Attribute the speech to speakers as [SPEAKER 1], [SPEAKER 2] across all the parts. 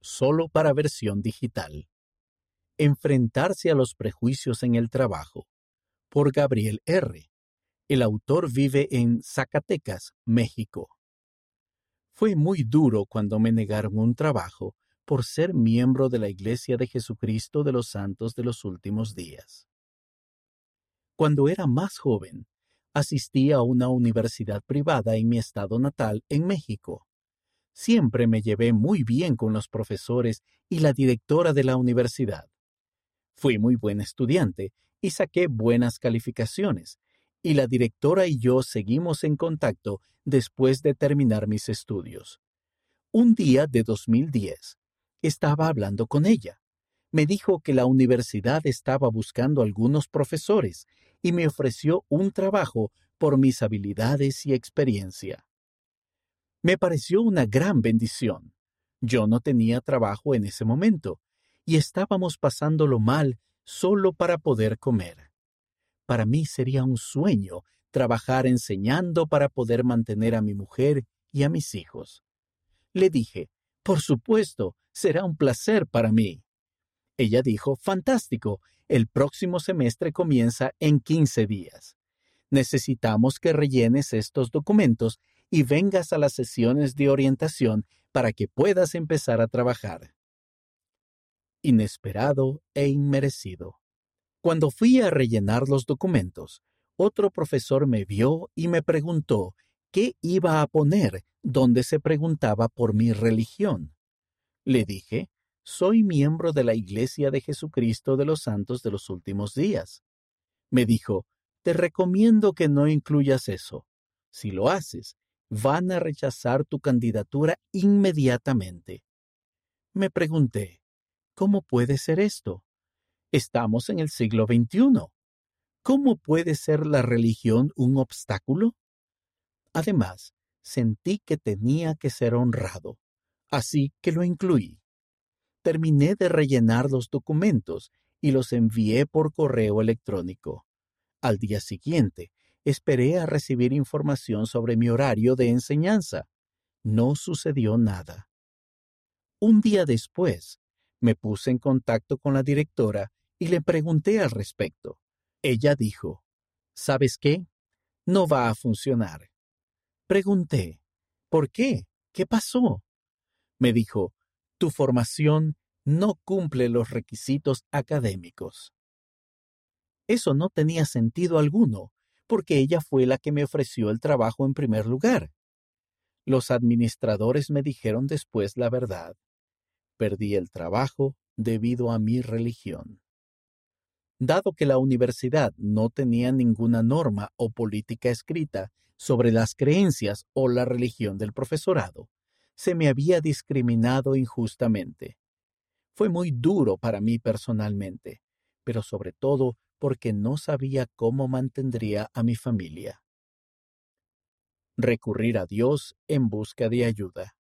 [SPEAKER 1] solo para versión digital. Enfrentarse a los prejuicios en el trabajo, por Gabriel R. El autor vive en Zacatecas, México. Fue muy duro cuando me negaron un trabajo por ser miembro de la Iglesia de Jesucristo de los Santos de los Últimos Días. Cuando era más joven, asistí a una universidad privada en mi estado natal, en México. Siempre me llevé muy bien con los profesores y la directora de la universidad. Fui muy buen estudiante y saqué buenas calificaciones, y la directora y yo seguimos en contacto después de terminar mis estudios. Un día de 2010, estaba hablando con ella. Me dijo que la universidad estaba buscando algunos profesores y me ofreció un trabajo por mis habilidades y experiencia. Me pareció una gran bendición. Yo no tenía trabajo en ese momento y estábamos pasándolo mal solo para poder comer. Para mí sería un sueño trabajar enseñando para poder mantener a mi mujer y a mis hijos. Le dije, por supuesto, será un placer para mí. Ella dijo, fantástico, el próximo semestre comienza en 15 días. Necesitamos que rellenes estos documentos y vengas a las sesiones de orientación para que puedas empezar a trabajar. Inesperado e inmerecido. Cuando fui a rellenar los documentos, otro profesor me vio y me preguntó qué iba a poner donde se preguntaba por mi religión. Le dije, soy miembro de la Iglesia de Jesucristo de los Santos de los Últimos Días. Me dijo, te recomiendo que no incluyas eso. Si lo haces, van a rechazar tu candidatura inmediatamente. Me pregunté, ¿cómo puede ser esto? Estamos en el siglo XXI. ¿Cómo puede ser la religión un obstáculo? Además, sentí que tenía que ser honrado, así que lo incluí. Terminé de rellenar los documentos y los envié por correo electrónico. Al día siguiente, esperé a recibir información sobre mi horario de enseñanza. No sucedió nada. Un día después, me puse en contacto con la directora y le pregunté al respecto. Ella dijo, ¿sabes qué? No va a funcionar. Pregunté, ¿por qué? ¿Qué pasó? Me dijo, tu formación no cumple los requisitos académicos. Eso no tenía sentido alguno, porque ella fue la que me ofreció el trabajo en primer lugar. Los administradores me dijeron después la verdad. Perdí el trabajo debido a mi religión. Dado que la universidad no tenía ninguna norma o política escrita sobre las creencias o la religión del profesorado, se me había discriminado injustamente. Fue muy duro para mí personalmente, pero sobre todo porque no sabía cómo mantendría a mi familia. Recurrir a Dios en busca de ayuda.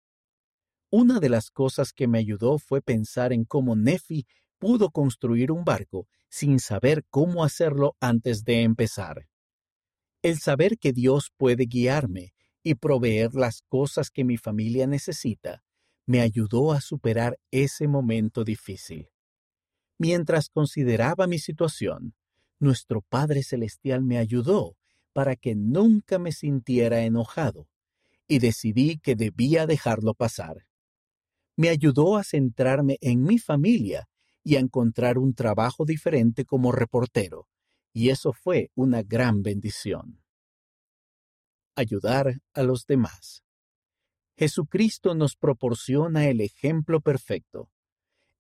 [SPEAKER 1] Una de las cosas que me ayudó fue pensar en cómo Nefi pudo construir un barco sin saber cómo hacerlo antes de empezar. El saber que Dios puede guiarme y proveer las cosas que mi familia necesita me ayudó a superar ese momento difícil. Mientras consideraba mi situación, nuestro Padre Celestial me ayudó para que nunca me sintiera enojado, y decidí que debía dejarlo pasar. Me ayudó a centrarme en mi familia y a encontrar un trabajo diferente como reportero, y eso fue una gran bendición ayudar a los demás. Jesucristo nos proporciona el ejemplo perfecto.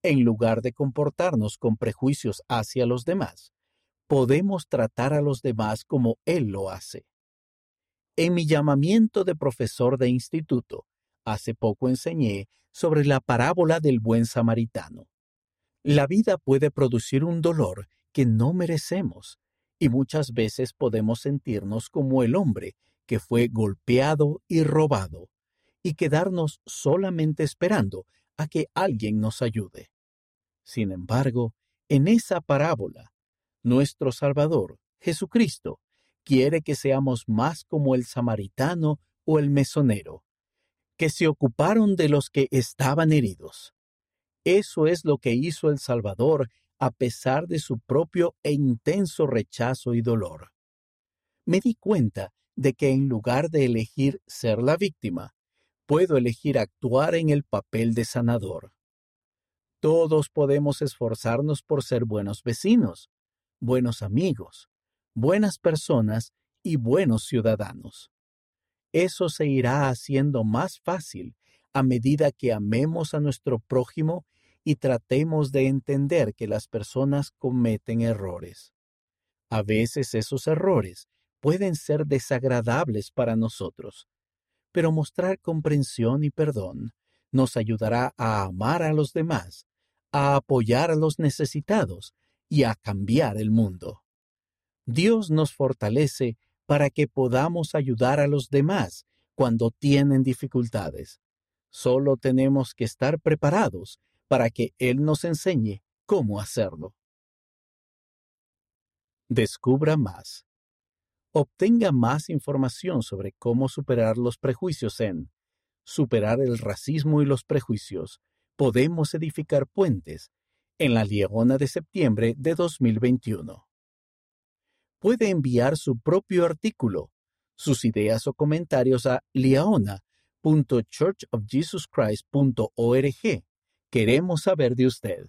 [SPEAKER 1] En lugar de comportarnos con prejuicios hacia los demás, podemos tratar a los demás como Él lo hace. En mi llamamiento de profesor de instituto, hace poco enseñé sobre la parábola del buen samaritano. La vida puede producir un dolor que no merecemos, y muchas veces podemos sentirnos como el hombre que fue golpeado y robado, y quedarnos solamente esperando a que alguien nos ayude. Sin embargo, en esa parábola, nuestro Salvador, Jesucristo, quiere que seamos más como el samaritano o el mesonero, que se ocuparon de los que estaban heridos. Eso es lo que hizo el Salvador a pesar de su propio e intenso rechazo y dolor. Me di cuenta de que en lugar de elegir ser la víctima, puedo elegir actuar en el papel de sanador. Todos podemos esforzarnos por ser buenos vecinos, buenos amigos, buenas personas y buenos ciudadanos. Eso se irá haciendo más fácil a medida que amemos a nuestro prójimo y tratemos de entender que las personas cometen errores. A veces esos errores pueden ser desagradables para nosotros, pero mostrar comprensión y perdón nos ayudará a amar a los demás, a apoyar a los necesitados y a cambiar el mundo. Dios nos fortalece para que podamos ayudar a los demás cuando tienen dificultades. Solo tenemos que estar preparados para que Él nos enseñe cómo hacerlo. Descubra más. Obtenga más información sobre cómo superar los prejuicios en Superar el racismo y los prejuicios. Podemos edificar puentes en la Liona de septiembre de 2021. Puede enviar su propio artículo, sus ideas o comentarios a liaona.churchofjesuschrist.org. Queremos saber de usted.